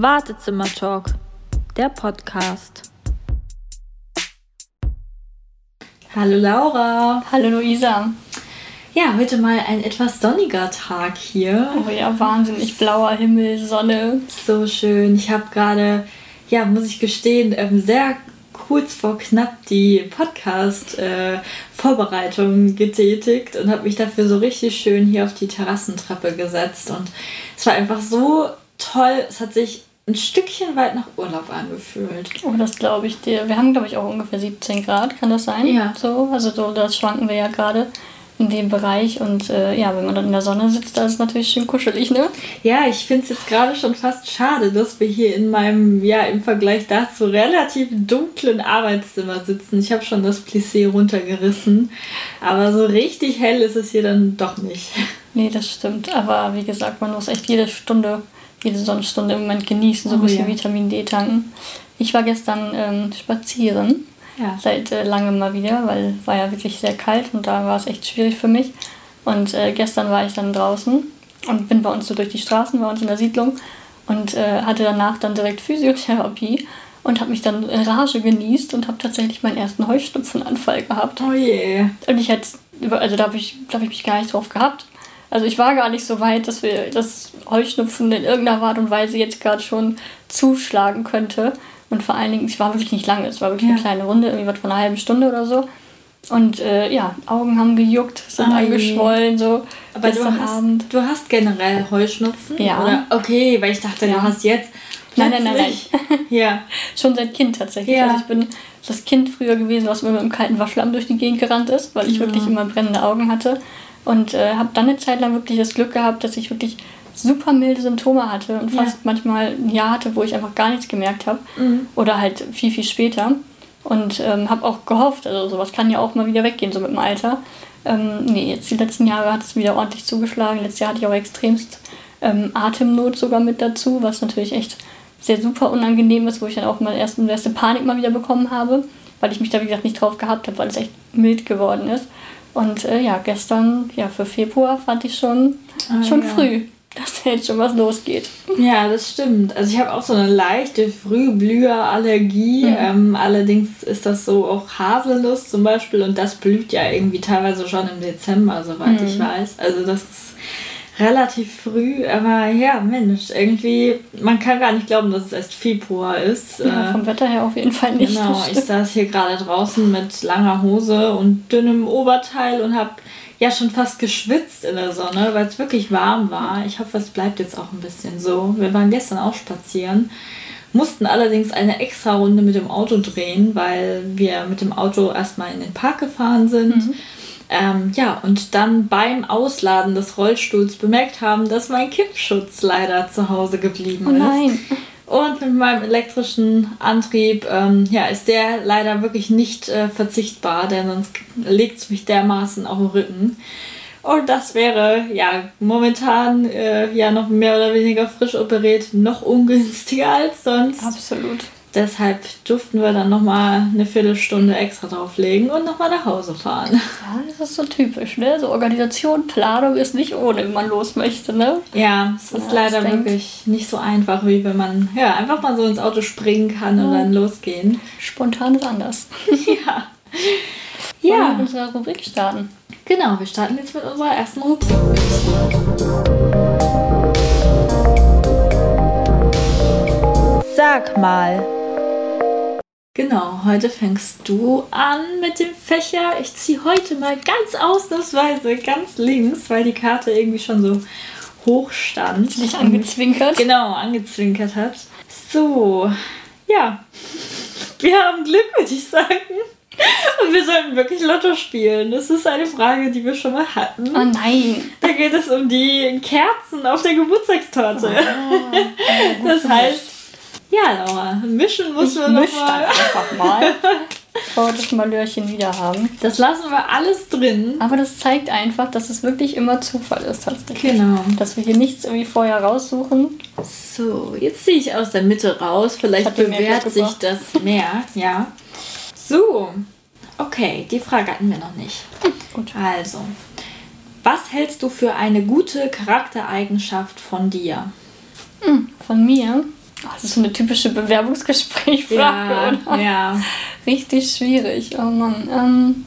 Wartezimmer-Talk, der Podcast. Hallo Laura. Hallo Luisa. Ja, heute mal ein etwas sonniger Tag hier. Oh ja, wahnsinnig blauer Himmel, Sonne. So schön. Ich habe gerade, ja, muss ich gestehen, ähm, sehr kurz vor knapp die Podcast-Vorbereitung getätigt und habe mich dafür so richtig schön hier auf die Terrassentreppe gesetzt. Und es war einfach so toll. Es hat sich ein Stückchen weit nach Urlaub angefühlt. Oh, das glaube ich dir. Wir haben, glaube ich, auch ungefähr 17 Grad, kann das sein? Ja. So, also so, das schwanken wir ja gerade in dem Bereich. Und äh, ja, wenn man dann in der Sonne sitzt, da ist es natürlich schön kuschelig, ne? Ja, ich finde es jetzt gerade schon fast schade, dass wir hier in meinem, ja, im Vergleich dazu relativ dunklen Arbeitszimmer sitzen. Ich habe schon das Plissé runtergerissen, aber so richtig hell ist es hier dann doch nicht. Nee, das stimmt. Aber wie gesagt, man muss echt jede Stunde, jede Sonnenstunde im Moment genießen, so ein Oh bisschen ja. Vitamin D tanken. Ich war gestern ähm, spazieren. Ja. seit äh, langem mal wieder, weil war ja wirklich sehr kalt und da war es echt schwierig für mich. Und äh, gestern war ich dann draußen und bin bei uns so durch die Straßen, bei uns in der Siedlung und äh, hatte danach dann direkt Physiotherapie und habe mich dann in Rage genießt und habe tatsächlich meinen ersten Heuschnupfenanfall gehabt. Oh je. Und ich hätte, also da habe ich, hab ich mich gar nicht drauf gehabt. Also ich war gar nicht so weit, dass wir das Heuschnupfen in irgendeiner Art und Weise jetzt gerade schon zuschlagen könnte. Und vor allen Dingen, es war wirklich nicht lange, es war wirklich Ja. eine kleine Runde, irgendwie was von einer halben Stunde oder so. Und äh, ja, Augen haben gejuckt, sind Ei. angeschwollen, so Aber du hast, Abend. du hast generell Heuschnupfen? Ja. Oder? Okay, weil ich dachte, Ja. du hast jetzt. Nein, nein, nein, plötzlich- Ja. Schon seit Kind tatsächlich. Ja. Also ich bin das Kind früher gewesen, was immer mit einem kalten Waschlamm durch die Gegend gerannt ist, weil ich Ja. wirklich immer brennende Augen hatte. Und äh, habe dann eine Zeit lang wirklich das Glück gehabt, dass ich wirklich super milde Symptome hatte und Ja. fast manchmal ein Jahr hatte, wo ich einfach gar nichts gemerkt habe. Mhm. Oder halt viel, viel später. Und ähm, habe auch gehofft, also sowas kann ja auch mal wieder weggehen, so mit dem Alter. Ähm, nee, jetzt die letzten Jahre hat es wieder ordentlich zugeschlagen. Letztes Jahr hatte ich auch extremst ähm, Atemnot sogar mit dazu, was natürlich echt sehr super unangenehm ist, wo ich dann auch mal erst eine erste Panik mal wieder bekommen habe, weil ich mich da wie gesagt nicht drauf gehabt habe, weil es echt mild geworden ist. Und äh, ja, gestern, ja, für Februar fand ich schon, Ah, schon ja. früh, dass da jetzt schon was losgeht. Ja, das stimmt. Also ich habe auch so eine leichte Frühblüherallergie. Mhm. Ähm, allerdings ist das so auch Haselnuss zum Beispiel und das blüht ja irgendwie teilweise schon im Dezember, soweit Mhm. ich weiß. Also das ist relativ früh, aber ja, Mensch, irgendwie, man kann gar nicht glauben, dass es erst Februar ist. Ja, Äh, vom Wetter her auf jeden Fall nicht. Genau, ich saß hier gerade draußen mit langer Hose und dünnem Oberteil und habe ja schon fast geschwitzt in der Sonne, weil es wirklich warm war. Ich hoffe, es bleibt jetzt auch ein bisschen so. Wir waren gestern auch spazieren, mussten allerdings eine extra Runde mit dem Auto drehen, weil wir mit dem Auto erstmal in den Park gefahren sind. Mhm. Ähm, ja, und dann beim Ausladen des Rollstuhls bemerkt haben, dass mein Kippschutz leider zu Hause geblieben Oh ist. nein. Und mit meinem elektrischen Antrieb ähm, ja, ist der leider wirklich nicht äh, verzichtbar, denn sonst legt es mich dermaßen auf den Rücken. Und das wäre ja momentan äh, ja noch mehr oder weniger frisch operiert, noch ungünstiger als sonst. Absolut. Deshalb durften wir dann nochmal eine Viertelstunde extra drauflegen und nochmal nach Hause fahren. Ja, das ist so typisch, ne? So Organisation, Planung ist nicht ohne, wenn man los möchte, ne? Ja, es ist Ja, leider wirklich nicht so einfach, wie wenn man ja, einfach mal so ins Auto springen kann und Ja. dann losgehen. Spontan ist anders. Ja. Wollen wir Ja. mit unserer Rubrik starten. Genau, wir starten jetzt mit unserer ersten Rubrik. Sag mal. Genau, heute fängst du an mit dem Fächer. Ich ziehe heute mal ganz ausnahmsweise ganz links, weil die Karte irgendwie schon so hoch stand. Dich angezwinkert. Genau, angezwinkert hat. So, ja. Wir haben Glück, würde ich sagen. Und wir sollten wirklich Lotto spielen. Das ist eine Frage, die wir schon mal hatten. Oh nein. Da geht es um die Kerzen auf der Geburtstagstorte. Das heißt, ja, Laura, mischen muss man noch mal. einfach mal, bevor das Malörchen wieder haben. Das lassen wir alles drin. Aber das zeigt einfach, dass es wirklich immer Zufall ist tatsächlich. Genau. Dass wir hier nichts irgendwie vorher raussuchen. So, jetzt ziehe ich aus der Mitte raus. Vielleicht bewährt sich das mehr. Ja. So. Okay, die Frage hatten wir noch nicht. Gut. Also, was hältst du für eine gute Charaktereigenschaft von dir? Hm, Von mir. Das ist so eine typische Bewerbungsgesprächfrage, Ja, oder? ja. Richtig schwierig. Oh Mann. Ähm,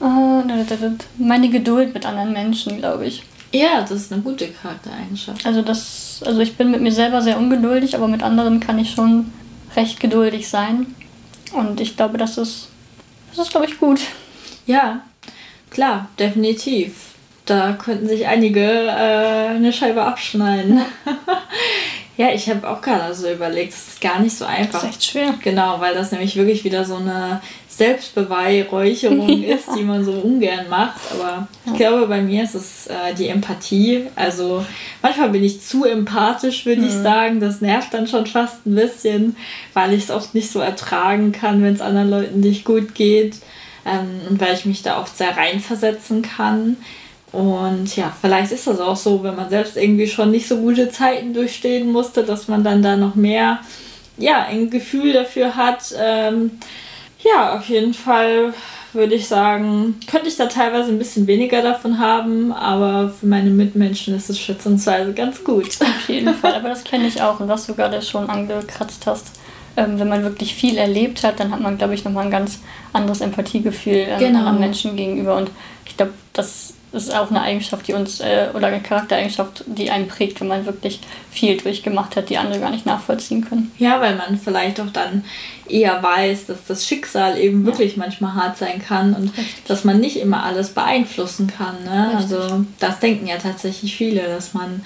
äh, meine Geduld mit anderen Menschen, glaube ich. Ja, das ist eine gute Charaktereigenschaft. Also das, also ich bin mit mir selber sehr ungeduldig, aber mit anderen kann ich schon recht geduldig sein. Und ich glaube, das ist, das ist, glaube ich, gut. Ja, klar, definitiv. Da könnten sich einige äh, eine Scheibe abschneiden. ja, ich habe auch gerade so überlegt, es ist gar nicht so einfach. Das ist echt schwer. Genau, weil das nämlich wirklich wieder so eine Selbstbeweihräucherung Ja. ist, die man so ungern macht. Aber ich glaube, bei mir ist es äh, die Empathie. Also manchmal bin ich zu empathisch, würde ich sagen. Das nervt dann schon fast ein bisschen, weil ich es oft nicht so ertragen kann, wenn es anderen Leuten nicht gut geht. Ähm, und weil ich mich da oft sehr reinversetzen kann. Und ja, vielleicht ist das auch so, wenn man selbst irgendwie schon nicht so gute Zeiten durchstehen musste, dass man dann da noch mehr, ja, ein Gefühl dafür hat. Ähm, ja, auf jeden Fall würde ich sagen, könnte ich da teilweise ein bisschen weniger davon haben, aber für meine Mitmenschen ist es schätzungsweise ganz gut. Auf jeden Fall, aber das kenne ich auch und was du gerade schon angekratzt hast. Ähm, wenn man wirklich viel erlebt hat, dann hat man, glaube ich, nochmal ein ganz anderes Empathiegefühl ähm, Genau. anderen Menschen gegenüber. Und ich glaube, das ist auch eine Eigenschaft, die uns, äh, oder eine Charaktereigenschaft, die einen prägt, wenn man wirklich viel durchgemacht hat, die andere gar nicht nachvollziehen können. Ja, weil man vielleicht auch dann eher weiß, dass das Schicksal eben wirklich manchmal hart sein kann und dass man nicht immer alles beeinflussen kann. Ne? Richtig. Also das denken ja tatsächlich viele, dass man,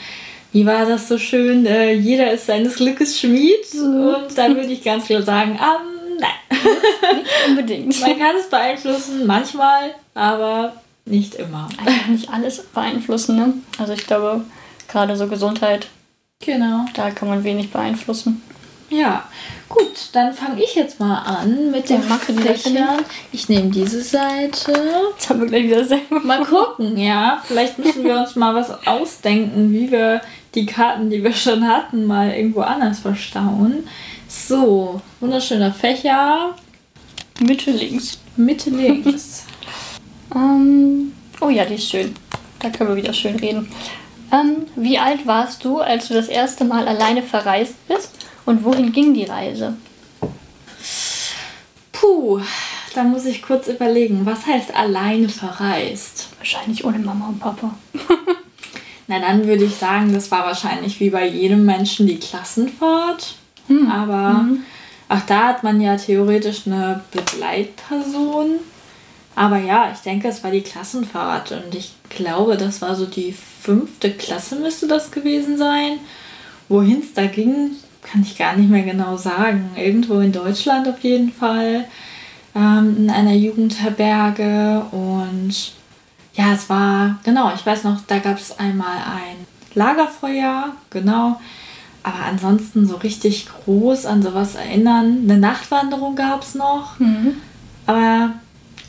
wie war das so schön, äh, jeder ist seines Glückes Schmied und da würde ich ganz klar sagen, ähm, nein. Unbedingt. Man kann es beeinflussen, manchmal, aber nicht immer. Einfach nicht alles beeinflussen, ne? Also ich glaube, gerade so Gesundheit, Genau. da kann man wenig beeinflussen. Ja, gut, dann fange ich jetzt mal an mit Ja, den Fächern. Ich nehme diese Seite. Jetzt haben wir gleich wieder selber Mal gucken, ja. Vielleicht müssen wir uns mal was ausdenken, wie wir die Karten, die wir schon hatten, mal irgendwo anders verstauen. So, wunderschöner Fächer. Mitte links. Mitte links. Ähm, oh ja, die ist schön. Da können wir wieder schön reden. Ähm, wie alt warst du, als du das erste Mal alleine verreist bist? Und wohin ging die Reise? Puh, da muss ich kurz überlegen. Was heißt alleine verreist? Wahrscheinlich ohne Mama und Papa. Na, dann würde ich sagen, das war wahrscheinlich wie bei jedem Menschen die Klassenfahrt. Aber auch da hat man ja theoretisch eine Begleitperson. Aber ja, ich denke, es war die Klassenfahrt und ich glaube, das war so die fünfte Klasse müsste das gewesen sein. Wohin es da ging, kann ich gar nicht mehr genau sagen. Irgendwo in Deutschland auf jeden Fall, ähm, in einer Jugendherberge und ja, es war, genau, ich weiß noch, da gab es einmal ein Lagerfeuer, genau. Aber ansonsten so richtig groß an sowas erinnern. Eine Nachtwanderung gab es noch. Aber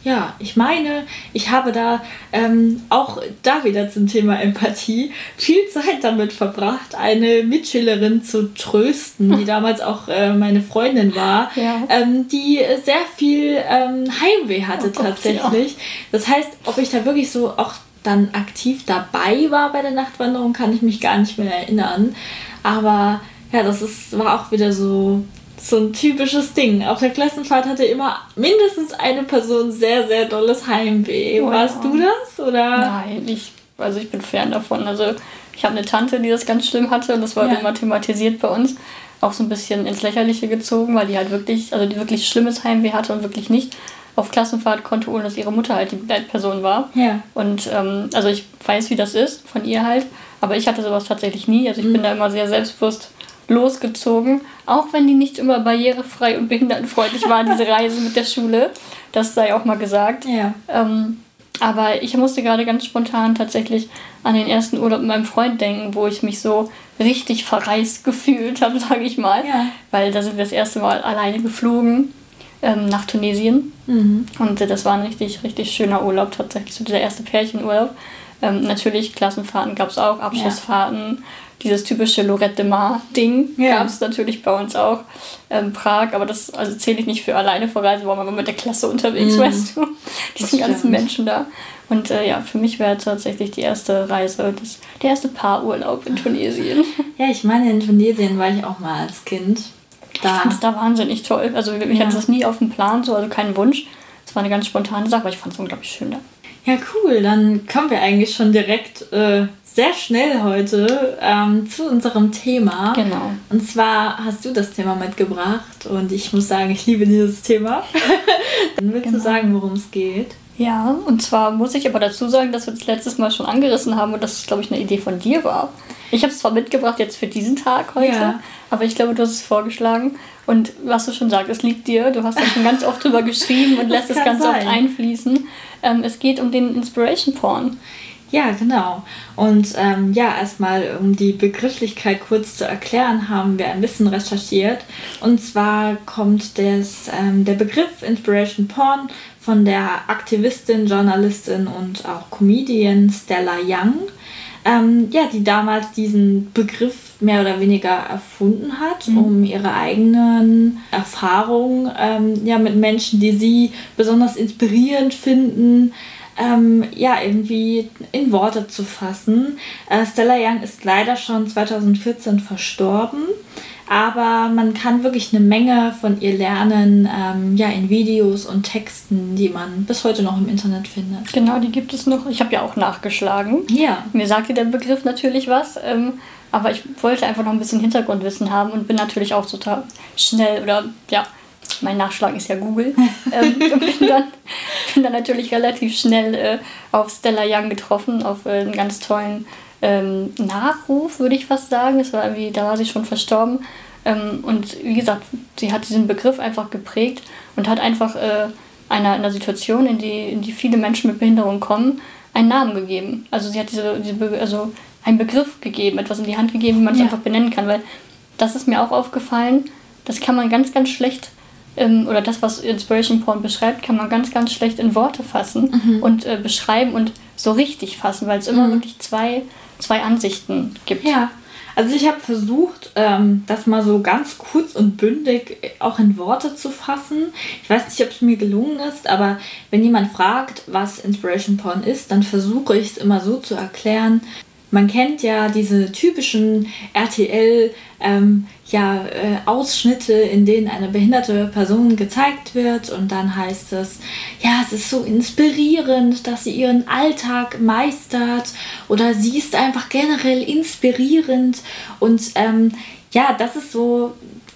ja, ich meine, ich habe da ähm, auch da wieder zum Thema Empathie viel Zeit damit verbracht, eine Mitschülerin zu trösten, die damals auch äh, meine Freundin war, Ja. ähm, die sehr viel ähm, Heimweh hatte Oh Gott, tatsächlich. Das heißt, ob ich da wirklich so auch dann aktiv dabei war bei der Nachtwanderung, kann ich mich gar nicht mehr erinnern. Aber ja, das ist, war auch wieder so, so ein typisches Ding. Auf der Klassenfahrt hatte immer mindestens eine Person sehr, sehr dolles Heimweh. Oh Warst ja. du das? Oder? Nein, ich, also ich bin fern davon. Also ich habe eine Tante, die das ganz schlimm hatte und das war Ja. immer thematisiert bei uns. Auch so ein bisschen ins Lächerliche gezogen, weil die halt wirklich, also die wirklich schlimmes Heimweh hatte und wirklich nicht auf Klassenfahrt konnte, ohne dass ihre Mutter halt die Begleitperson war. Ja. Und ähm, also ich weiß, wie das ist von ihr halt, aber ich hatte sowas tatsächlich nie. Also ich bin da immer sehr selbstbewusst losgezogen, auch wenn die nicht immer barrierefrei und behindertenfreundlich war, diese Reise mit der Schule. Das sei auch mal gesagt. Ja. Ähm, aber ich musste gerade ganz spontan tatsächlich an den ersten Urlaub mit meinem Freund denken, wo ich mich so richtig verreist gefühlt habe, sage ich mal. Ja. Weil da sind wir das erste Mal alleine geflogen ähm, nach Tunesien. Mhm. Und äh, das war ein richtig, richtig schöner Urlaub tatsächlich, so dieser erste Pärchenurlaub. Ähm, natürlich, Klassenfahrten gab es auch, Abschlussfahrten. Dieses typische Lorette de Mar-Ding Ja. gab es natürlich bei uns auch. Ähm, Prag, aber das also zähle ich nicht für alleine verreisen, weil man war mit der Klasse unterwegs, Mhm. weißt du. Die Das ganzen. Menschen da. Und äh, ja, für mich wäre tatsächlich die erste Reise, das, der erste Paarurlaub in Tunesien. Ja, ich meine, in Tunesien war ich auch mal als Kind. Da. Ich fand es da wahnsinnig toll. Also ich ja. hatte das nie auf dem Plan, so, also keinen Wunsch. Es war eine ganz spontane Sache, aber ich fand es unglaublich schön da. Ja, cool. Dann kommen wir eigentlich schon direkt äh, sehr schnell heute ähm, zu unserem Thema. Genau. Und zwar hast du das Thema mitgebracht und ich muss sagen, ich liebe dieses Thema. Dann willst genau. du sagen, worum es geht? Ja, und zwar muss ich aber dazu sagen, dass wir das letztes Mal schon angerissen haben und dass es, glaube ich, eine Idee von dir war. Ich habe es zwar mitgebracht jetzt für diesen Tag heute, ja. aber ich glaube, du hast es vorgeschlagen. Und was du schon sagst, es liegt dir. Du hast da schon ganz oft drüber geschrieben und lässt es ganz sein. oft einfließen. Ähm, es geht um den Inspiration Porn. Ja, genau. Und ähm, ja, erstmal, um die Begrifflichkeit kurz zu erklären, haben wir ein bisschen recherchiert. Und zwar kommt des, ähm, der Begriff Inspiration Porn von der Aktivistin, Journalistin und auch Comedian Stella Young, ähm, ja, die damals diesen Begriff mehr oder weniger erfunden hat, mhm. um ihre eigenen Erfahrungen ähm, ja, mit Menschen, die sie besonders inspirierend finden, ähm, ja, irgendwie in Worte zu fassen. Äh, Stella Young ist leider schon 2014 verstorben, aber man kann wirklich eine Menge von ihr lernen, ähm, ja, in Videos und Texten, die man bis heute noch im Internet findet. Genau, die gibt es noch. Ich habe ja auch nachgeschlagen. Ja. Mir sagte der Begriff natürlich was. Ähm, aber ich wollte einfach noch ein bisschen Hintergrundwissen haben und bin natürlich auch total schnell oder ja, mein Nachschlag ist ja Google. ähm, bin, dann, bin dann natürlich relativ schnell äh, auf Stella Young getroffen, auf äh, einen ganz tollen ähm, Nachruf, würde ich fast sagen. Das war irgendwie, da war sie schon verstorben. Ähm, und wie gesagt, sie hat diesen Begriff einfach geprägt und hat einfach äh, einer, einer Situation, in die, in die viele Menschen mit Behinderung kommen, einen Namen gegeben. Also sie hat diese, diese also einen Begriff gegeben, etwas in die Hand gegeben, wie man es ja. einfach benennen kann. Weil das ist mir auch aufgefallen, das kann man ganz, ganz schlecht ähm, oder das, was Inspiration Porn beschreibt, kann man ganz, ganz schlecht in Worte fassen mhm. und äh, beschreiben und so richtig fassen, weil es immer mhm. wirklich zwei, zwei Ansichten gibt. Ja. Also ich habe versucht, ähm, das mal so ganz kurz und bündig auch in Worte zu fassen. Ich weiß nicht, ob es mir gelungen ist, aber wenn jemand fragt, was Inspiration Porn ist, dann versuche ich es immer so zu erklären, man kennt ja diese typischen RTL ähm, ja, äh, Ausschnitte, in denen eine behinderte Person gezeigt wird und dann heißt es, ja, es ist so inspirierend, dass sie ihren Alltag meistert oder sie ist einfach generell inspirierend und ähm, ja, das ist so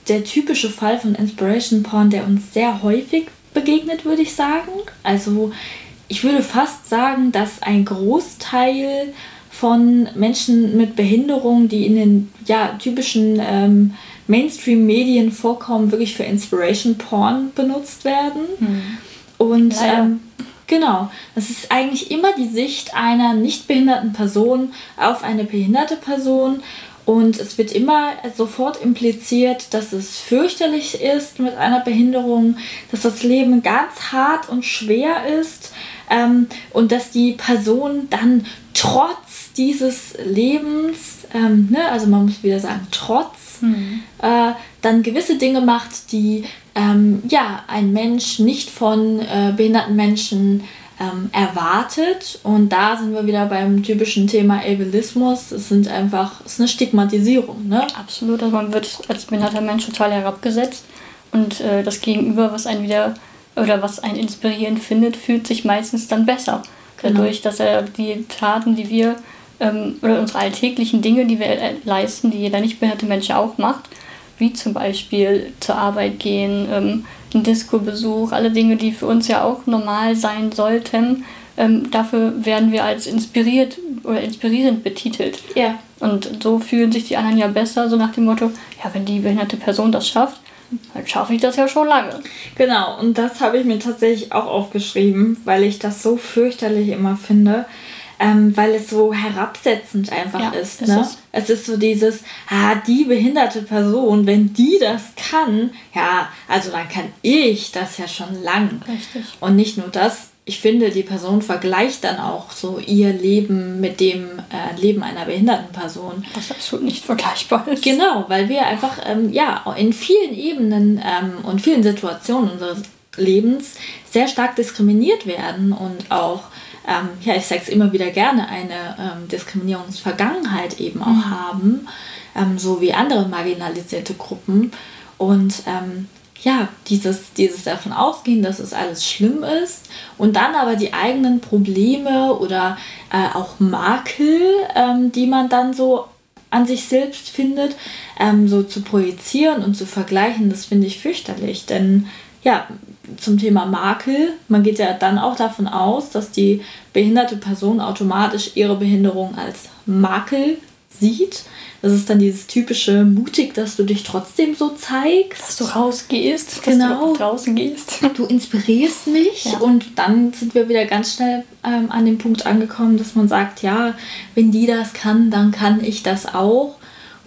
der typische Fall von Inspiration Porn, der uns sehr häufig begegnet, würde ich sagen. Also ich würde fast sagen, dass ein Großteil von Menschen mit Behinderung, die in den ja, typischen ähm, Mainstream-Medien vorkommen, wirklich für Inspiration Porn benutzt werden. Hm. Und ähm, genau, das ist eigentlich immer die Sicht einer nicht behinderten Person auf eine behinderte Person. Und es wird immer sofort impliziert, dass es fürchterlich ist mit einer Behinderung, dass das Leben ganz hart und schwer ist ähm, und dass die Person dann trotz dieses Lebens, ähm, ne, also man muss wieder sagen, trotz, mhm. äh, dann gewisse Dinge macht, die ähm, ja, ein Mensch nicht von äh, behinderten Menschen ähm, erwartet. Und da sind wir wieder beim typischen Thema Ableismus. Es sind einfach, es ist eine Stigmatisierung. Ne? Absolut, also man wird als behinderter Mensch total herabgesetzt. Und äh, das Gegenüber, was einen wieder oder was einen inspirierend findet, fühlt sich meistens dann besser. Genau. Dadurch, dass er die Taten, die wir ähm, oder unsere alltäglichen Dinge, die wir äh, leisten, die jeder nicht behinderte Mensch auch macht, wie zum Beispiel zur Arbeit gehen, ähm, ein Disco-Besuch, alle Dinge, die für uns ja auch normal sein sollten, ähm, dafür werden wir als inspiriert oder inspirierend betitelt. Ja. Und so fühlen sich die anderen ja besser, so nach dem Motto, ja, wenn die behinderte Person das schafft, dann schaffe ich das ja schon lange. Genau, und das habe ich mir tatsächlich auch aufgeschrieben, weil ich das so fürchterlich immer finde. Ähm, weil es so herabsetzend einfach ja, ist. Ne? Ist es ist so dieses, ah, die behinderte Person, wenn die das kann, ja, also dann kann ich das ja schon lang. Richtig. Und nicht nur das, ich finde, die Person vergleicht dann auch so ihr Leben mit dem äh, Leben einer behinderten Person. Was absolut nicht vergleichbar ist. Genau, weil wir einfach ähm, ja, in vielen Ebenen ähm, und vielen Situationen unseres Lebens sehr stark diskriminiert werden und auch ähm, ja, ich sage es immer wieder gerne, eine ähm, Diskriminierungsvergangenheit eben auch mhm. haben, ähm, so wie andere marginalisierte Gruppen. Und ähm, ja, dieses, dieses davon ausgehen, dass es alles schlimm ist und dann aber die eigenen Probleme oder äh, auch Makel, ähm, die man dann so an sich selbst findet, ähm, so zu projizieren und zu vergleichen, das finde ich fürchterlich. Denn ja, zum Thema Makel, man geht ja dann auch davon aus, dass die behinderte Person automatisch ihre Behinderung als Makel sieht. Das ist dann dieses typische mutig, dass du dich trotzdem so zeigst. Dass du rausgehst, genau. dass du draußen gehst. Du inspirierst mich ja. und dann sind wir wieder ganz schnell ähm, an dem Punkt angekommen, dass man sagt, ja, wenn die das kann, dann kann ich das auch.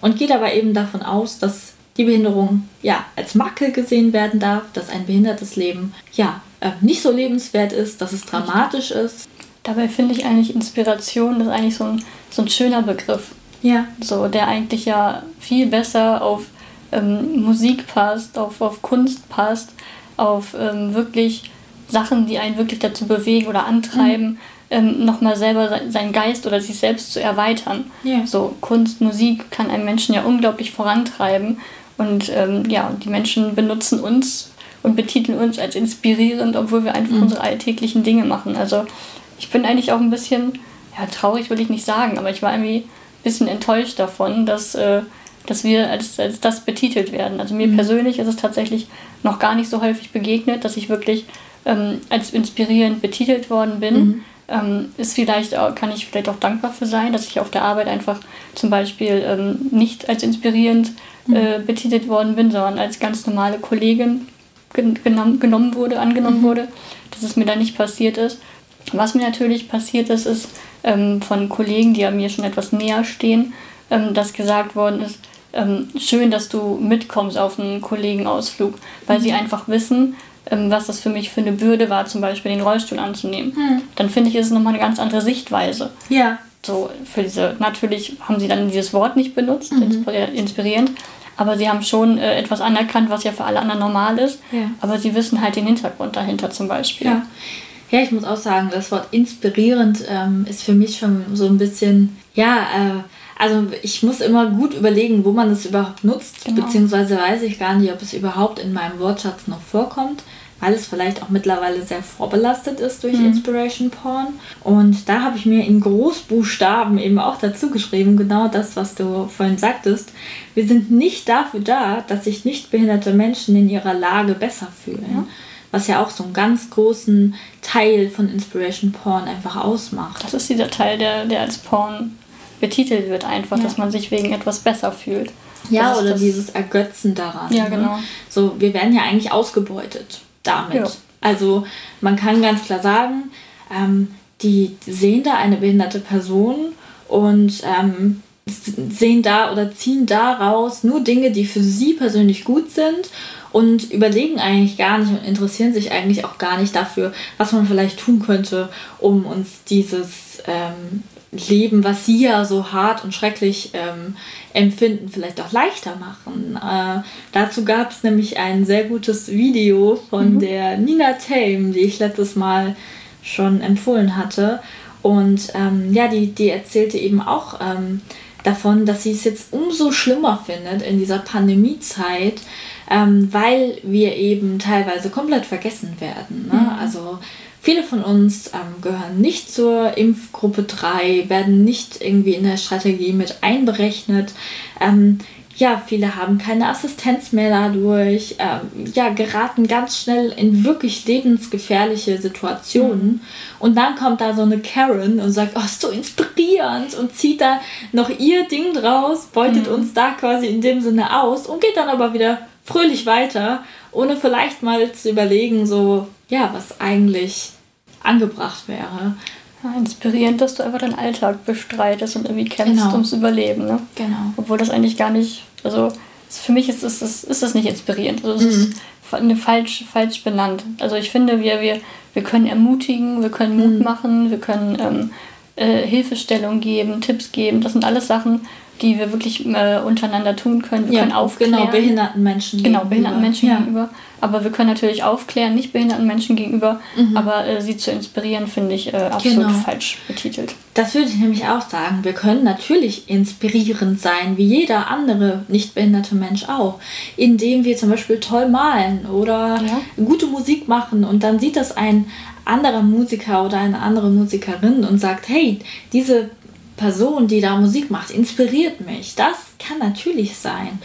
Und geht aber eben davon aus, dass die Behinderung ja als Makel gesehen werden darf, dass ein behindertes Leben ja äh, nicht so lebenswert ist, dass es dramatisch ist. Dabei finde ich eigentlich Inspiration das ist eigentlich so ein, so ein schöner Begriff. Ja. So, der eigentlich ja viel besser auf ähm, Musik passt, auf, auf Kunst passt, auf ähm, wirklich Sachen, die einen wirklich dazu bewegen oder antreiben, mhm. ähm, nochmal selber seinen Geist oder sich selbst zu erweitern. Ja. So, Kunst, Musik kann einen Menschen ja unglaublich vorantreiben. Und ähm, ja, die Menschen benutzen uns und betiteln uns als inspirierend, obwohl wir einfach mhm. unsere alltäglichen Dinge machen. Also ich bin eigentlich auch ein bisschen, ja, traurig will ich nicht sagen, aber ich war irgendwie bisschen enttäuscht davon, dass, äh, dass wir als, als das betitelt werden. Also mir mhm. persönlich ist es tatsächlich noch gar nicht so häufig begegnet, dass ich wirklich ähm, als inspirierend betitelt worden bin. Mhm. Ähm, ist vielleicht auch, kann ich vielleicht auch dankbar für sein, dass ich auf der Arbeit einfach zum Beispiel ähm, nicht als inspirierend. Äh, betitelt worden bin, sondern als ganz normale Kollegin genommen, genommen wurde, angenommen mhm. wurde, dass es mir da nicht passiert ist. Was mir natürlich passiert ist, ist, ähm, von Kollegen, die mir schon etwas näher stehen, ähm, dass gesagt worden ist, ähm, schön, dass du mitkommst auf einen Kollegenausflug, weil mhm. sie einfach wissen, ähm, was das für mich für eine Bürde war, zum Beispiel den Rollstuhl anzunehmen. Mhm. Dann finde ich, ist es nochmal eine ganz andere Sichtweise. Ja. So, für diese, natürlich haben sie dann dieses Wort nicht benutzt, mhm. inspirierend, aber sie haben schon äh, etwas anerkannt, was ja für alle anderen normal ist. Ja. Aber sie wissen halt den Hintergrund dahinter zum Beispiel. Ja. Ja, ich muss auch sagen, das Wort inspirierend ähm, ist für mich schon so ein bisschen, ja, äh, also ich muss immer gut überlegen, wo man es überhaupt nutzt, genau. beziehungsweise weiß ich gar nicht, ob es überhaupt in meinem Wortschatz noch vorkommt, weil es vielleicht auch mittlerweile sehr vorbelastet ist durch mhm. Inspiration Porn. Und da habe ich mir in Großbuchstaben eben auch dazu geschrieben, genau das, was du vorhin sagtest. Wir sind nicht dafür da, dass sich nicht behinderte Menschen in ihrer Lage besser fühlen. Ja was ja auch so einen ganz großen Teil von Inspiration Porn einfach ausmacht. Das ist dieser Teil, der, der als Porn betitelt wird, einfach, ja. dass man sich wegen etwas besser fühlt. Ja, oder dieses Ergötzen daran. Ja, ne? genau. Ne? So, wir werden ja eigentlich ausgebeutet damit. Ja. Also man kann ganz klar sagen, ähm, die sehen da eine behinderte Person und ähm, sehen da oder ziehen daraus nur Dinge, die für sie persönlich gut sind und überlegen eigentlich gar nicht und interessieren sich eigentlich auch gar nicht dafür, was man vielleicht tun könnte, um uns dieses ähm, Leben, was sie ja so hart und schrecklich ähm, empfinden, vielleicht auch leichter machen. Äh, dazu gab es nämlich ein sehr gutes Video von mhm. der Nina Tame, die ich letztes Mal schon empfohlen hatte. Und ähm, ja, die, die erzählte eben auch ähm, davon, dass sie es jetzt umso schlimmer findet in dieser Pandemiezeit, ähm, weil wir eben teilweise komplett vergessen werden. Ne? Mhm. Also viele von uns ähm, gehören nicht zur Impfgruppe 3, werden nicht irgendwie in der Strategie mit einberechnet. Ähm, ja, viele haben keine Assistenz mehr dadurch, ähm, ja, geraten ganz schnell in wirklich lebensgefährliche Situationen. Mhm. Und dann kommt da so eine Karen und sagt, oh, ist so inspirierend und zieht da noch ihr Ding draus, beutet mhm. uns da quasi in dem Sinne aus und geht dann aber wieder fröhlich weiter, ohne vielleicht mal zu überlegen, so, ja, was eigentlich angebracht wäre. Ja, inspirierend, dass du einfach deinen Alltag bestreitest und irgendwie kämpfst genau. ums Überleben. Ne? Genau. Obwohl das eigentlich gar nicht, also für mich ist, ist, ist, ist das nicht inspirierend. Also es mhm. ist falsch, falsch benannt. Also ich finde, wir, wir, wir können ermutigen, wir können Mut mhm. machen, wir können ähm, äh, Hilfestellung geben, Tipps geben. Das sind alles Sachen, die wir wirklich äh, untereinander tun können. Wir ja, können aufklären. Genau, behinderten Menschen Genau, behinderten Menschen ja. gegenüber. Aber wir können natürlich aufklären, nicht behinderten Menschen gegenüber. Mhm. Aber äh, sie zu inspirieren, finde ich äh, absolut Genau. falsch betitelt. Das würde ich nämlich auch sagen. Wir können natürlich inspirierend sein, wie jeder andere nicht behinderte Mensch auch, indem wir zum Beispiel toll malen oder Ja. gute Musik machen und dann sieht das ein anderer Musiker oder eine andere Musikerin und sagt, hey, diese Person, die da Musik macht, inspiriert mich. Das kann natürlich sein.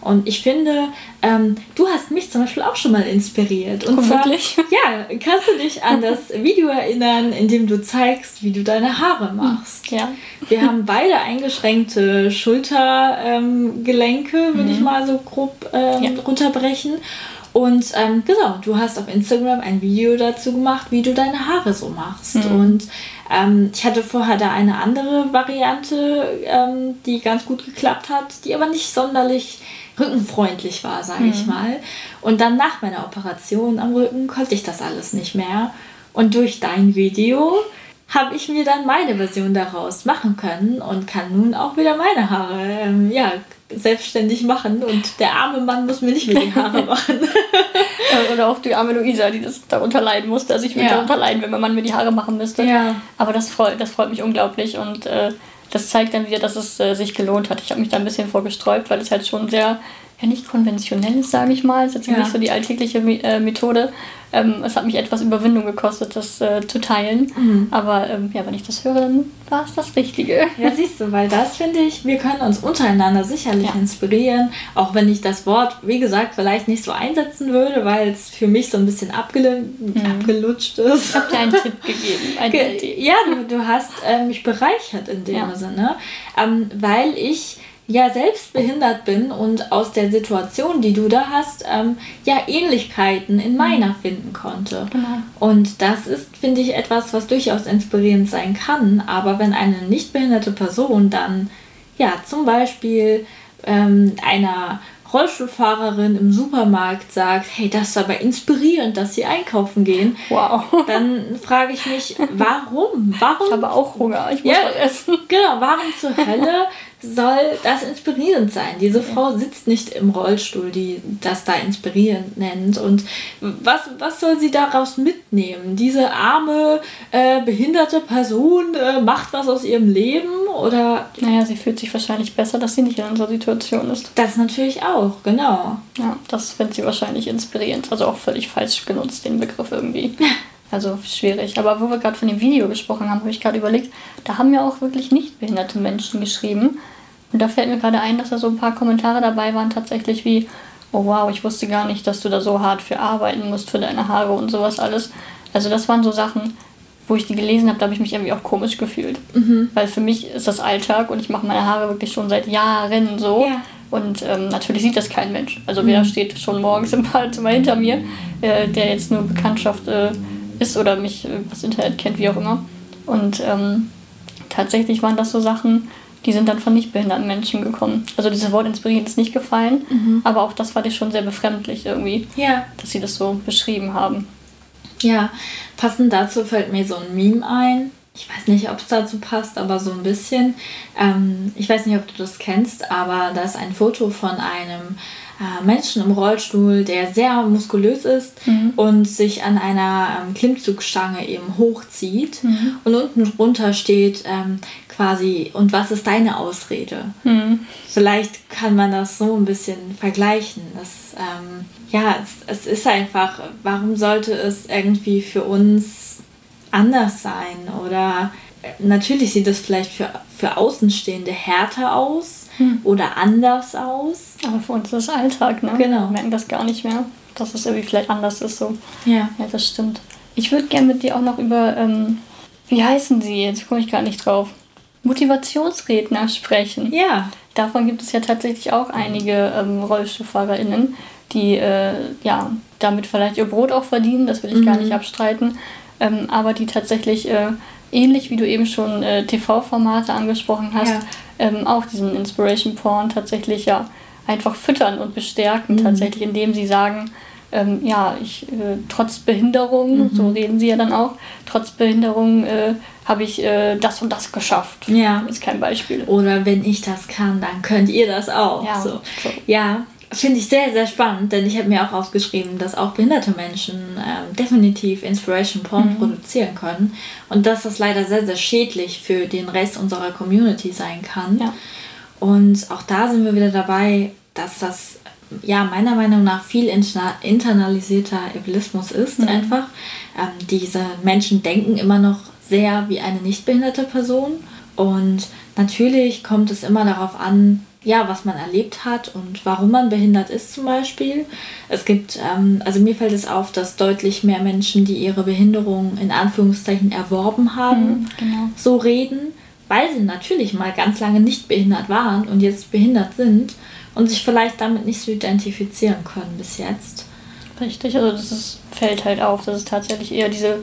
Und ich finde, ähm, du hast mich zum Beispiel auch schon mal inspiriert. Und Oh, zwar, wirklich? Ja, kannst du dich an das Video erinnern, in dem du zeigst, wie du deine Haare machst? Ja. Wir haben beide eingeschränkte Schultergelenke, würde ich mal so grob ähm, Ja. runterbrechen. Und ähm, genau, du hast auf Instagram ein Video dazu gemacht, wie du deine Haare so machst. Und ähm, ich hatte vorher da eine andere Variante, ähm, die ganz gut geklappt hat, die aber nicht sonderlich rückenfreundlich war, sage ich mal. Und dann nach meiner Operation am Rücken konnte ich das alles nicht mehr. Und durch dein Video habe ich mir dann meine Version daraus machen können und kann nun auch wieder meine Haare ähm, ja, selbstständig machen. Und der arme Mann muss mir nicht mehr die Haare machen. Oder auch die arme Luisa, die das darunter leiden musste. Also ich würde Ja. darunter leiden, wenn mein Mann mir die Haare machen müsste. Ja. Aber das freut, das freut mich unglaublich und äh, das zeigt dann wieder, dass es äh, sich gelohnt hat. Ich habe mich da ein bisschen vorgesträubt, weil es halt schon sehr, ja nicht konventionell ist, sage ich mal. Es ist jetzt Ja. nicht so die alltägliche äh, Methode. Ähm, es hat mich etwas Überwindung gekostet, das äh, zu teilen. Mhm. Aber ähm, ja, wenn ich das höre, dann war es das Richtige. Ja, siehst du, weil das finde ich, wir können uns untereinander sicherlich Ja. inspirieren, auch wenn ich das Wort, wie gesagt, vielleicht nicht so einsetzen würde, weil es für mich so ein bisschen abgel abgelutscht ist. Ich habe dir einen Tipp gegeben, eine Ge- Idee. Ja, du, du hast äh, mich bereichert in dem Ja. Sinne, ähm, weil ich ja selbst behindert bin und aus der Situation, die du da hast, ähm, ja Ähnlichkeiten in meiner finden konnte. Genau. Und das ist, finde ich, etwas, was durchaus inspirierend sein kann. Aber wenn eine nicht behinderte Person dann, ja, zum Beispiel ähm, einer Rollstuhlfahrerin im Supermarkt sagt, hey, das ist aber inspirierend, dass sie einkaufen gehen, Wow. dann frage ich mich, warum? Warum? Ich habe auch Hunger, ich muss Ja. was essen. Genau, warum zur Hölle soll das inspirierend sein? Diese Frau sitzt nicht im Rollstuhl, die das da inspirierend nennt. Und was, was soll sie daraus mitnehmen? Diese arme, äh, behinderte Person äh, macht was aus ihrem Leben? Oder Naja, sie fühlt sich wahrscheinlich besser, dass sie nicht in unserer Situation ist. das natürlich auch, genau. Ja, das findet sie wahrscheinlich inspirierend. Also auch völlig falsch genutzt, den Begriff irgendwie. Also schwierig. Aber wo wir gerade von dem Video gesprochen haben, habe ich gerade überlegt, da haben ja auch wirklich nicht behinderte Menschen geschrieben. Und da fällt mir gerade ein, dass da so ein paar Kommentare dabei waren, tatsächlich wie, oh wow, ich wusste gar nicht, dass du da so hart für arbeiten musst, für deine Haare und sowas alles. Also das waren so Sachen, wo ich die gelesen habe, da habe ich mich irgendwie auch komisch gefühlt. Weil für mich ist das Alltag und ich mache meine Haare wirklich schon seit Jahren so. Ja. Und ähm, natürlich sieht das kein Mensch. Also wer steht schon morgens im Badezimmer hinter mir, äh, der jetzt nur Bekanntschaft äh, ist oder mich äh, das Internet kennt, wie auch immer. Und ähm, tatsächlich waren das so Sachen, die sind dann von nicht behinderten Menschen gekommen. Also dieses Wort inspirierend ist nicht gefallen, aber auch das fand ich schon sehr befremdlich irgendwie, Ja. dass sie das so beschrieben haben. Ja, passend dazu fällt mir so ein Meme ein. Ich weiß nicht, ob es dazu passt, aber so ein bisschen. Ähm, ich weiß nicht, ob du das kennst, aber da ist ein Foto von einem äh, Menschen im Rollstuhl, der sehr muskulös ist und sich an einer ähm, Klimmzugstange eben hochzieht. Und unten drunter steht ähm, quasi, und was ist deine Ausrede? Vielleicht kann man das so ein bisschen vergleichen. Das, ähm, ja, es, es ist einfach, warum sollte es irgendwie für uns anders sein? Oder äh, natürlich sieht es vielleicht für, für Außenstehende härter aus oder anders aus. Aber für uns ist das Alltag, ne? Genau. Wir merken das gar nicht mehr, dass es irgendwie vielleicht anders ist so. Ja. Ja, das stimmt. Ich würde gerne mit dir auch noch über, ähm, wie heißen sie? Jetzt komme ich gar nicht drauf. Motivationsredner sprechen. Ja. Davon gibt es ja tatsächlich auch einige ähm, RollstuhlfahrerInnen, die äh, ja, damit vielleicht ihr Brot auch verdienen, das will ich gar nicht abstreiten, ähm, aber die tatsächlich äh, ähnlich wie du eben schon äh, TV-Formate angesprochen hast, Ja. ähm, auch diesen Inspiration Porn tatsächlich ja einfach füttern und bestärken, tatsächlich, indem sie sagen, ähm, ja, ich äh, trotz Behinderung, Mhm. so reden sie ja dann auch, trotz Behinderung äh, habe ich äh, das und das geschafft. Ja. Ist kein Beispiel. Oder wenn ich das kann, dann könnt ihr das auch. Ja, so. so. Ja, finde ich sehr, sehr spannend, denn ich habe mir auch aufgeschrieben, dass auch behinderte Menschen ähm, definitiv Inspiration Porn Mhm. produzieren können und dass das leider sehr, sehr schädlich für den Rest unserer Community sein kann. Ja. Und auch da sind wir wieder dabei, dass das ja meiner Meinung nach viel interna internalisierter Egoismus ist Mhm. einfach. Ähm, diese Menschen denken immer noch sehr wie eine nicht behinderte Person und natürlich kommt es immer darauf an, ja, was man erlebt hat und warum man behindert ist zum Beispiel. Es gibt, ähm, also mir fällt es auf, dass deutlich mehr Menschen, die ihre Behinderung in Anführungszeichen erworben haben, Mhm, genau. so reden, weil sie natürlich mal ganz lange nicht behindert waren und jetzt behindert sind und sich vielleicht damit nicht so identifizieren können bis jetzt. Richtig, also das ist, fällt halt auf, dass es tatsächlich eher diese,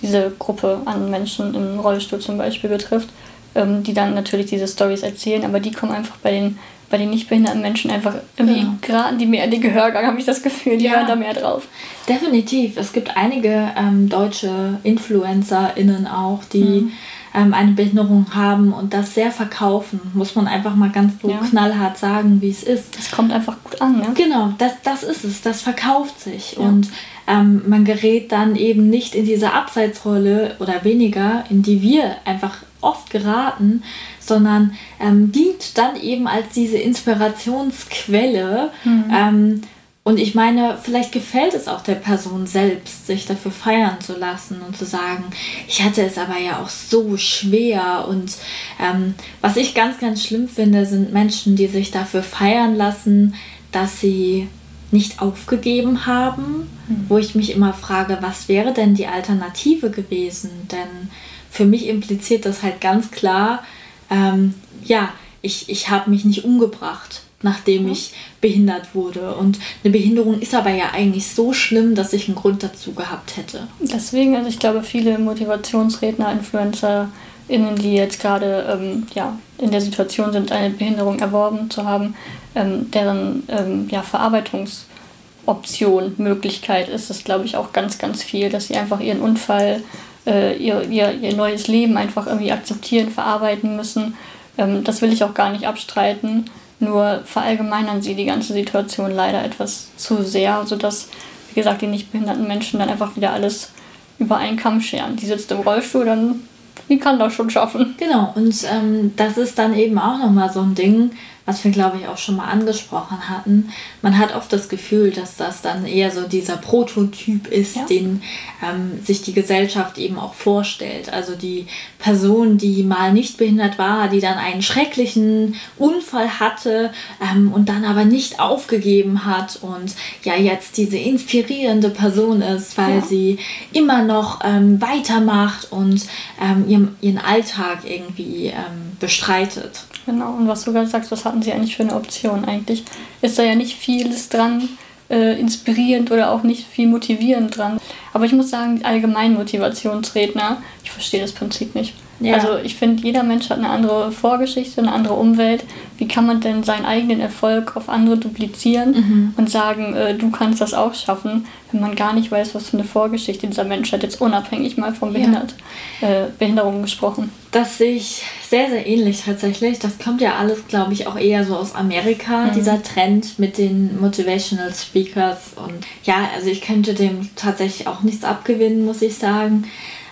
diese Gruppe an Menschen im Rollstuhl zum Beispiel betrifft, ähm, die dann natürlich diese Stories erzählen, aber die kommen einfach bei den, bei den nicht behinderten Menschen einfach irgendwie Ja. geraten die mehr in den Gehörgang, habe ich das Gefühl, die Ja. hören da mehr drauf. Definitiv. Es gibt einige ähm, deutsche InfluencerInnen auch, die Mhm. ähm, eine Behinderung haben und das sehr verkaufen. Muss man einfach mal ganz so Ja. knallhart sagen, wie es ist. Das kommt einfach gut an, ne? Genau, das, das ist es. Das verkauft sich. Ja. Und ähm, man gerät dann eben nicht in diese Abseitsrolle oder weniger, in die wir einfach oft geraten, sondern ähm, dient dann eben als diese Inspirationsquelle. Ähm, und ich meine, vielleicht gefällt es auch der Person selbst, sich dafür feiern zu lassen und zu sagen, ich hatte es aber ja auch so schwer. Und ähm, was ich ganz, ganz schlimm finde, sind Menschen, die sich dafür feiern lassen, dass sie nicht aufgegeben haben, wo ich mich immer frage, was wäre denn die Alternative gewesen? Denn für mich impliziert das halt ganz klar, ähm, ja, ich, ich habe mich nicht umgebracht, nachdem ich behindert wurde. Und eine Behinderung ist aber ja eigentlich so schlimm, dass ich einen Grund dazu gehabt hätte. Deswegen, also ich glaube, viele Motivationsredner, InfluencerInnen, die jetzt gerade ähm, ja, in der Situation sind, eine Behinderung erworben zu haben, ähm, deren ähm, ja, Verarbeitungsoption, Möglichkeit ist es, glaube ich, auch ganz, ganz viel, dass sie einfach ihren Unfall, äh, ihr, ihr, ihr neues Leben einfach irgendwie akzeptieren, verarbeiten müssen. Ähm, das will ich auch gar nicht abstreiten. Nur verallgemeinern sie die ganze Situation leider etwas zu sehr, sodass, wie gesagt, die nicht behinderten Menschen dann einfach wieder alles über einen Kamm scheren. Die sitzt im Rollstuhl, dann die kann das schon schaffen. Genau, und ähm, das ist dann eben auch nochmal so ein Ding, was wir, glaube ich, auch schon mal angesprochen hatten. Man hat oft das Gefühl, dass das dann eher so dieser Prototyp ist, Ja. den ähm, sich die Gesellschaft eben auch vorstellt. Also die Person, die mal nicht behindert war, die dann einen schrecklichen Unfall hatte ähm, und dann aber nicht aufgegeben hat und ja jetzt diese inspirierende Person ist, weil Ja. sie immer noch ähm, weitermacht und ähm, ihren, ihren Alltag irgendwie ähm, bestreitet. Genau, und was du gerade sagst, was hatten sie eigentlich für eine Option eigentlich? Ist da ja nicht vieles dran äh, inspirierend oder auch nicht viel motivierend dran. Aber ich muss sagen, allgemein Motivationsredner, ich verstehe das Prinzip nicht. Ja. Also ich finde, jeder Mensch hat eine andere Vorgeschichte, eine andere Umwelt. Wie kann man denn seinen eigenen Erfolg auf andere duplizieren und sagen, äh, du kannst das auch schaffen, wenn man gar nicht weiß, was für eine Vorgeschichte dieser Mensch hat, jetzt unabhängig mal von Behindert, äh, Behinderungen gesprochen. Das sehe ich sehr, sehr ähnlich tatsächlich. Das kommt ja alles, glaube ich, auch eher so aus Amerika, dieser Trend mit den Motivational Speakers. Und ja, also ich könnte dem tatsächlich auch nichts abgewinnen, muss ich sagen.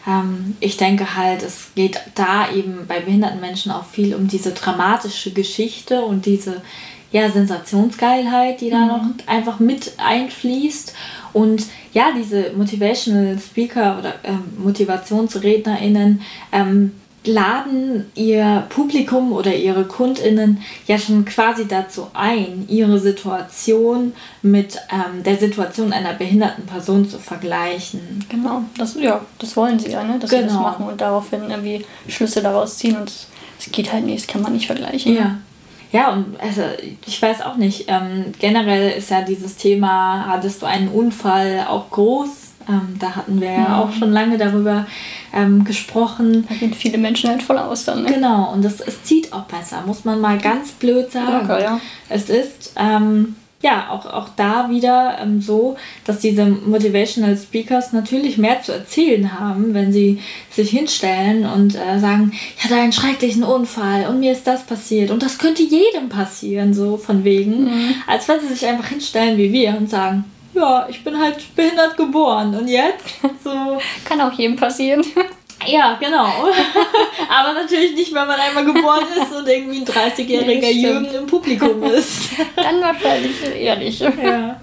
Ähm, ich denke halt, es geht da eben bei behinderten Menschen auch viel um diese dramatische Geschichte und diese ja, Sensationsgeilheit, die da noch einfach mit einfließt. Und ja, diese Motivational Speaker oder ähm, MotivationsrednerInnen ähm, laden ihr Publikum oder ihre KundInnen ja schon quasi dazu ein, ihre Situation mit ähm, der Situation einer behinderten Person zu vergleichen. Genau, das, ja, das wollen sie ja, ne? dass sie das Genau. machen und daraufhin irgendwie Schlüsse daraus ziehen und es, es geht halt nicht, das kann man nicht vergleichen. ne? Ja. Ja, und also ich weiß auch nicht. Ähm, generell ist ja dieses Thema, hattest du einen Unfall auch groß? Ähm, da hatten wir ja Mhm. auch schon lange darüber ähm, gesprochen. Da gehen viele Menschen halt voll aus dann. Ne? Genau, und es, es zieht auch besser, muss man mal ganz blöd sagen. Locker, ja. Es ist, ähm, ja, auch, auch da wieder ähm, so, dass diese Motivational Speakers natürlich mehr zu erzählen haben, wenn sie sich hinstellen und äh, sagen, ich hatte einen schrecklichen Unfall und mir ist das passiert und das könnte jedem passieren, so von wegen, mhm. als wenn sie sich einfach hinstellen wie wir und sagen, ja, ich bin halt behindert geboren und jetzt so. Kann auch jedem passieren. Ja, genau. Aber natürlich nicht, wenn man einmal geboren ist und irgendwie ein 30-jähriger Jürgen im Publikum ist. Dann wahrscheinlich eher nicht. Ja.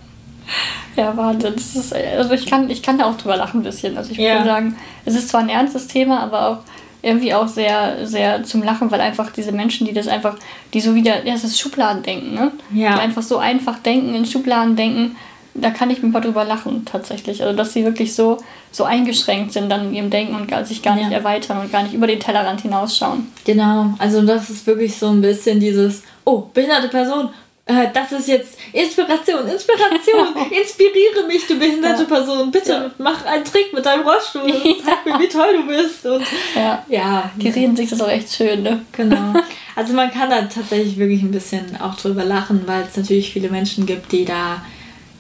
Ja, Wahnsinn. Das ist, also ich kann, ich kann da auch drüber lachen ein bisschen. Also ich ja. würde sagen, es ist zwar ein ernstes Thema, aber auch irgendwie auch sehr, sehr zum Lachen, weil einfach diese Menschen, die das einfach, die so wieder, ja, das ist Schubladendenken, ne? Ja. Die einfach so einfach denken, in Schubladen denken, da kann ich mir mal drüber lachen, tatsächlich. Also, dass sie wirklich so, so eingeschränkt sind dann in ihrem Denken und sich gar nicht ja. erweitern und gar nicht über den Tellerrand hinausschauen. Genau, also das ist wirklich so ein bisschen dieses, oh, behinderte Person, äh, das ist jetzt Inspiration, Inspiration, inspiriere mich, du behinderte ja. Person, bitte ja. mach einen Trick mit deinem Rollstuhl und sag mir, wie toll du bist. Und, ja. ja. Die reden sich das auch echt schön, ne? Genau. Also man kann da tatsächlich wirklich ein bisschen auch drüber lachen, weil es natürlich viele Menschen gibt, die da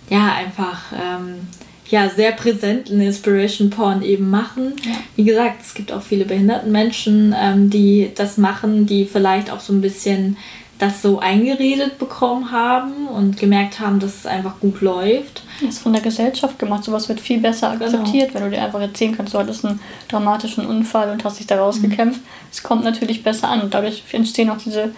ja einfach ähm, ja, sehr präsenten Inspiration Porn eben machen. Ja. Wie gesagt, es gibt auch viele behinderten Menschen, ähm, die das machen, die vielleicht auch so ein bisschen das so eingeredet bekommen haben und gemerkt haben, dass es einfach gut läuft. Das ist von der Gesellschaft gemacht. Sowas wird viel besser genau. akzeptiert, genau. wenn du dir einfach erzählen kannst, du hattest einen dramatischen Unfall und hast dich daraus mhm. gekämpft. Es kommt natürlich besser an und dadurch entstehen auch diese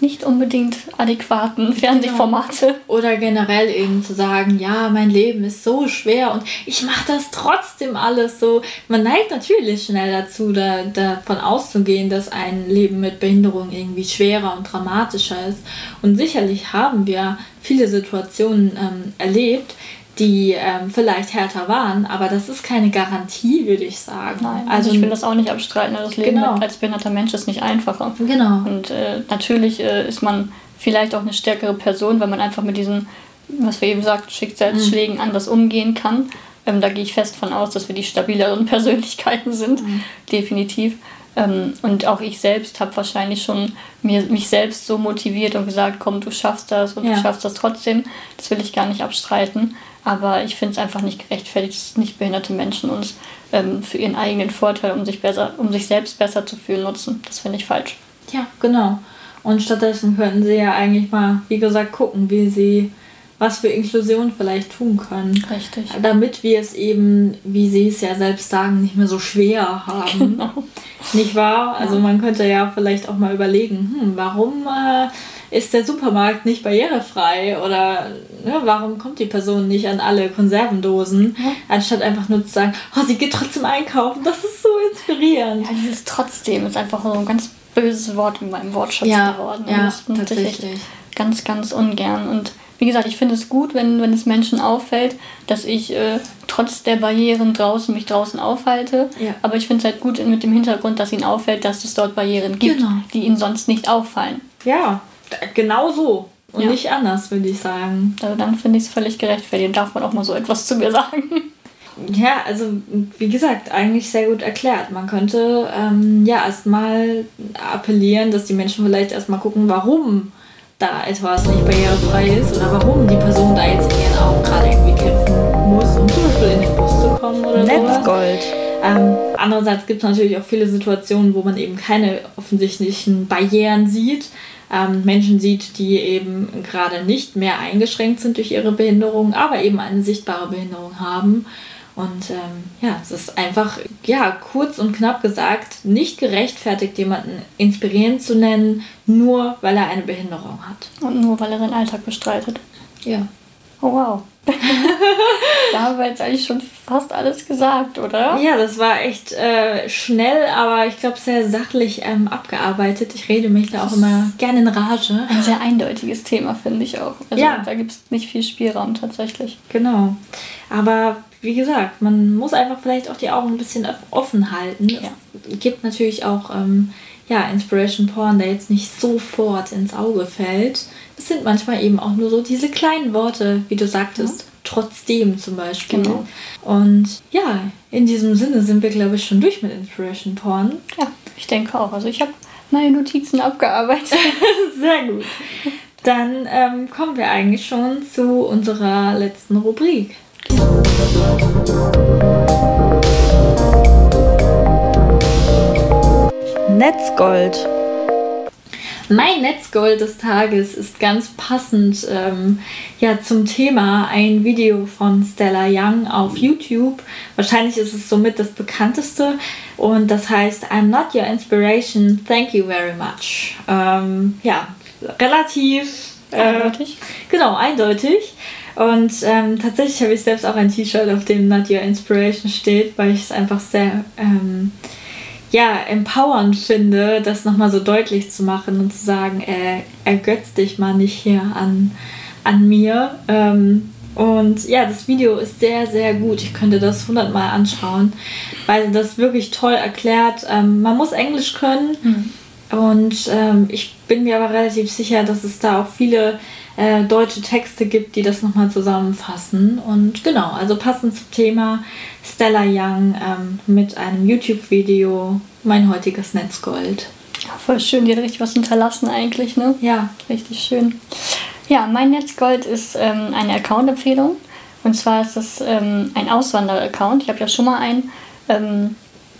nicht unbedingt adäquaten Fernsehformate. Genau. Oder generell eben zu sagen, ja, mein Leben ist so schwer und ich mache das trotzdem alles so. Man neigt natürlich schnell dazu, da, davon auszugehen, dass ein Leben mit Behinderung irgendwie schwerer und dramatischer ist. Und sicherlich haben wir viele Situationen ähm, erlebt, die ähm, vielleicht härter waren, aber das ist keine Garantie, würde ich sagen. Nein, also ich will das auch nicht abstreiten. Das Leben genau. als behinderter Mensch ist nicht einfacher. Genau. Und äh, natürlich äh, ist man vielleicht auch eine stärkere Person, weil man einfach mit diesen, was wir eben sagten, Schicksalsschlägen mhm. anders umgehen kann. Ähm, da gehe ich fest von aus, dass wir die stabileren Persönlichkeiten sind, mhm. definitiv. Ähm, und auch ich selbst habe wahrscheinlich schon mir, mich selbst so motiviert und gesagt, komm, du schaffst das und ja. du schaffst das trotzdem. Das will ich gar nicht abstreiten. Aber ich finde es einfach nicht gerechtfertigt, dass nicht behinderte Menschen uns ähm, für ihren eigenen Vorteil, um sich, besser, um sich selbst besser zu fühlen, nutzen. Das finde ich falsch. Ja, genau. Und stattdessen könnten sie ja eigentlich mal, wie gesagt, gucken, wie sie was für Inklusion vielleicht tun können. Richtig. Damit wir es eben, wie sie es ja selbst sagen, nicht mehr so schwer haben. Genau. Nicht wahr? Also man könnte ja vielleicht auch mal überlegen, hm, warum äh, ist der Supermarkt nicht barrierefrei oder ne, warum kommt die Person nicht an alle Konservendosen, ja. anstatt einfach nur zu sagen, oh, sie geht trotzdem einkaufen. Das ist so inspirierend. Ja, dieses trotzdem ist einfach so ein ganz böses Wort in meinem Wortschatz ja, geworden. Ja, das tatsächlich. Ganz, ganz ungern. Und wie gesagt, ich finde es gut, wenn, wenn es Menschen auffällt, dass ich äh, trotz der Barrieren draußen mich draußen aufhalte. Ja. Aber ich finde es halt gut mit dem Hintergrund, dass ihnen auffällt, dass es dort Barrieren gibt, genau. die ihnen sonst nicht auffallen. Ja, Genau so. Und ja. nicht anders, würde ich sagen. Also dann finde ich es völlig gerechtfertigt. Darf man auch mal so etwas zu mir sagen. Ja, also wie gesagt, eigentlich sehr gut erklärt. Man könnte ähm, ja erstmal appellieren, dass die Menschen vielleicht erstmal gucken, warum da etwas nicht barrierefrei ist oder warum die Person da jetzt in ihren Augen gerade irgendwie kämpfen muss, um zum Beispiel in den Bus zu kommen oder so. Netzgold. Ähm, andererseits gibt es natürlich auch viele Situationen, wo man eben keine offensichtlichen Barrieren sieht ähm, Menschen sieht, die eben gerade nicht mehr eingeschränkt sind durch ihre Behinderung, aber eben eine sichtbare Behinderung haben. Und ähm, ja, es ist einfach, ja, kurz und knapp gesagt, nicht gerechtfertigt, jemanden inspirierend zu nennen, nur weil er eine Behinderung hat. Und nur weil er seinen Alltag bestreitet. Ja. Oh wow. da haben wir jetzt eigentlich schon fast alles gesagt, oder? Ja, das war echt äh, schnell, aber ich glaube sehr sachlich ähm, abgearbeitet. Ich rede mich da auch immer gerne in Rage. Ein sehr eindeutiges Thema, finde ich auch. Also ja. da gibt es nicht viel Spielraum tatsächlich. Genau. Aber wie gesagt, man muss einfach vielleicht auch die Augen ein bisschen offen halten. Ja. Es gibt natürlich auch ähm, ja, Inspiration Porn, der jetzt nicht sofort ins Auge fällt. Es sind manchmal eben auch nur so diese kleinen Worte, wie du sagtest. Ja. Trotzdem zum Beispiel. Genau. Und ja, in diesem Sinne sind wir, glaube ich, schon durch mit Inspiration Porn. Ja, ich denke auch. Also ich habe meine Notizen abgearbeitet. Sehr gut. dann ähm, kommen wir eigentlich schon zu unserer letzten Rubrik. Netzgold. Mein Netzgold des Tages ist ganz passend ähm, ja, zum Thema ein Video von Stella Young auf YouTube. Wahrscheinlich ist es somit das bekannteste und das heißt I'm not your inspiration, thank you very much. Ähm, ja, relativ äh, eindeutig. Genau, eindeutig. Und ähm, tatsächlich habe ich selbst auch ein T-Shirt, auf dem Not Your Inspiration steht, weil ich es einfach sehr ähm, ja, empowernd finde, das nochmal so deutlich zu machen und zu sagen, äh, ergötz dich mal nicht hier an, an mir. Ähm, und ja, das Video ist sehr, sehr gut. Ich könnte das hundertmal anschauen, weil das wirklich toll erklärt. Ähm, man muss Englisch können. Mhm und ähm, ich bin mir aber relativ sicher, dass es da auch viele äh, deutsche Texte gibt, die das nochmal zusammenfassen. Und genau, also passend zum Thema Stella Young ähm, mit einem YouTube-Video Mein heutiges Netzgold. Ja, voll schön, die hat richtig was hinterlassen eigentlich, ne? Ja. Richtig schön. Ja, mein Netzgold ist ähm, eine Account-Empfehlung. Und zwar ist das ähm, ein Auswanderer-Account. Ich habe ja schon mal einen, ähm,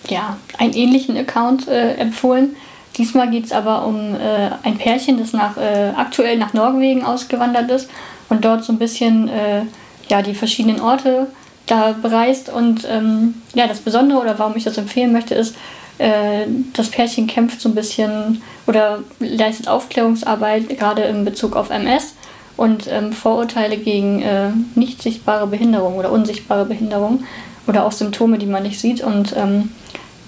ja, einen ähnlichen Account äh, empfohlen Diesmal geht es aber um äh, ein Pärchen, das nach, äh, aktuell nach Norwegen ausgewandert ist und dort so ein bisschen äh, ja, die verschiedenen Orte da bereist. Und ähm, ja, das Besondere oder warum ich das empfehlen möchte, ist, äh, das Pärchen kämpft so ein bisschen oder leistet Aufklärungsarbeit, gerade in Bezug auf MS und ähm, Vorurteile gegen äh, nicht sichtbare Behinderung oder unsichtbare Behinderung oder auch Symptome, die man nicht sieht. Und ähm,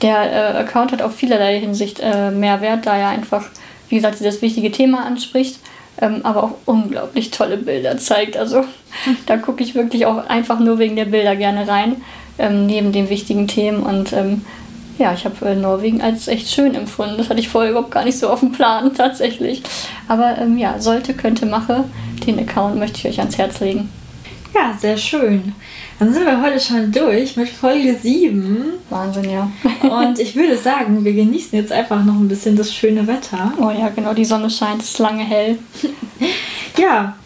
der äh, Account hat auf vielerlei Hinsicht äh, Mehrwert, da er einfach, wie gesagt, das wichtige Thema anspricht, ähm, aber auch unglaublich tolle Bilder zeigt. Also da gucke ich wirklich auch einfach nur wegen der Bilder gerne rein, ähm, neben den wichtigen Themen. Und ähm, ja, ich habe äh, Norwegen als echt schön empfunden. Das hatte ich vorher überhaupt gar nicht so auf dem Plan, tatsächlich. Aber ähm, ja, sollte, könnte, mache, den Account möchte ich euch ans Herz legen. Ja, sehr schön. Dann sind wir heute schon durch mit Folge 7. Wahnsinn, ja. Und ich würde sagen, wir genießen jetzt einfach noch ein bisschen das schöne Wetter. Oh ja, genau, die Sonne scheint, es ist lange hell. ja,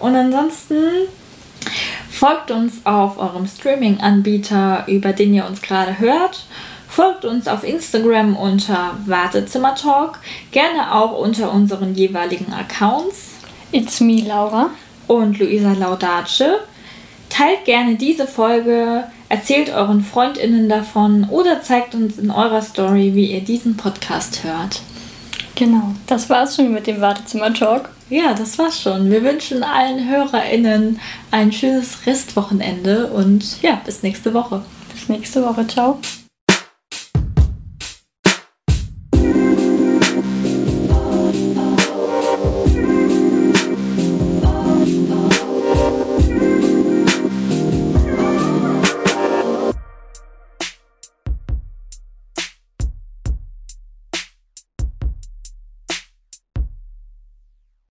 und ansonsten folgt uns auf eurem Streaming-Anbieter, über den ihr uns gerade hört. Folgt uns auf Instagram unter Wartezimmertalk, gerne auch unter unseren jeweiligen Accounts. It's me, Laura. Und Luisa Laudace. Teilt gerne diese Folge, erzählt euren Freundinnen davon oder zeigt uns in eurer Story, wie ihr diesen Podcast hört. Genau, das war's schon mit dem Wartezimmer-Talk. Ja, das war's schon. Wir wünschen allen HörerInnen ein schönes Restwochenende und ja, bis nächste Woche. Bis nächste Woche. Ciao.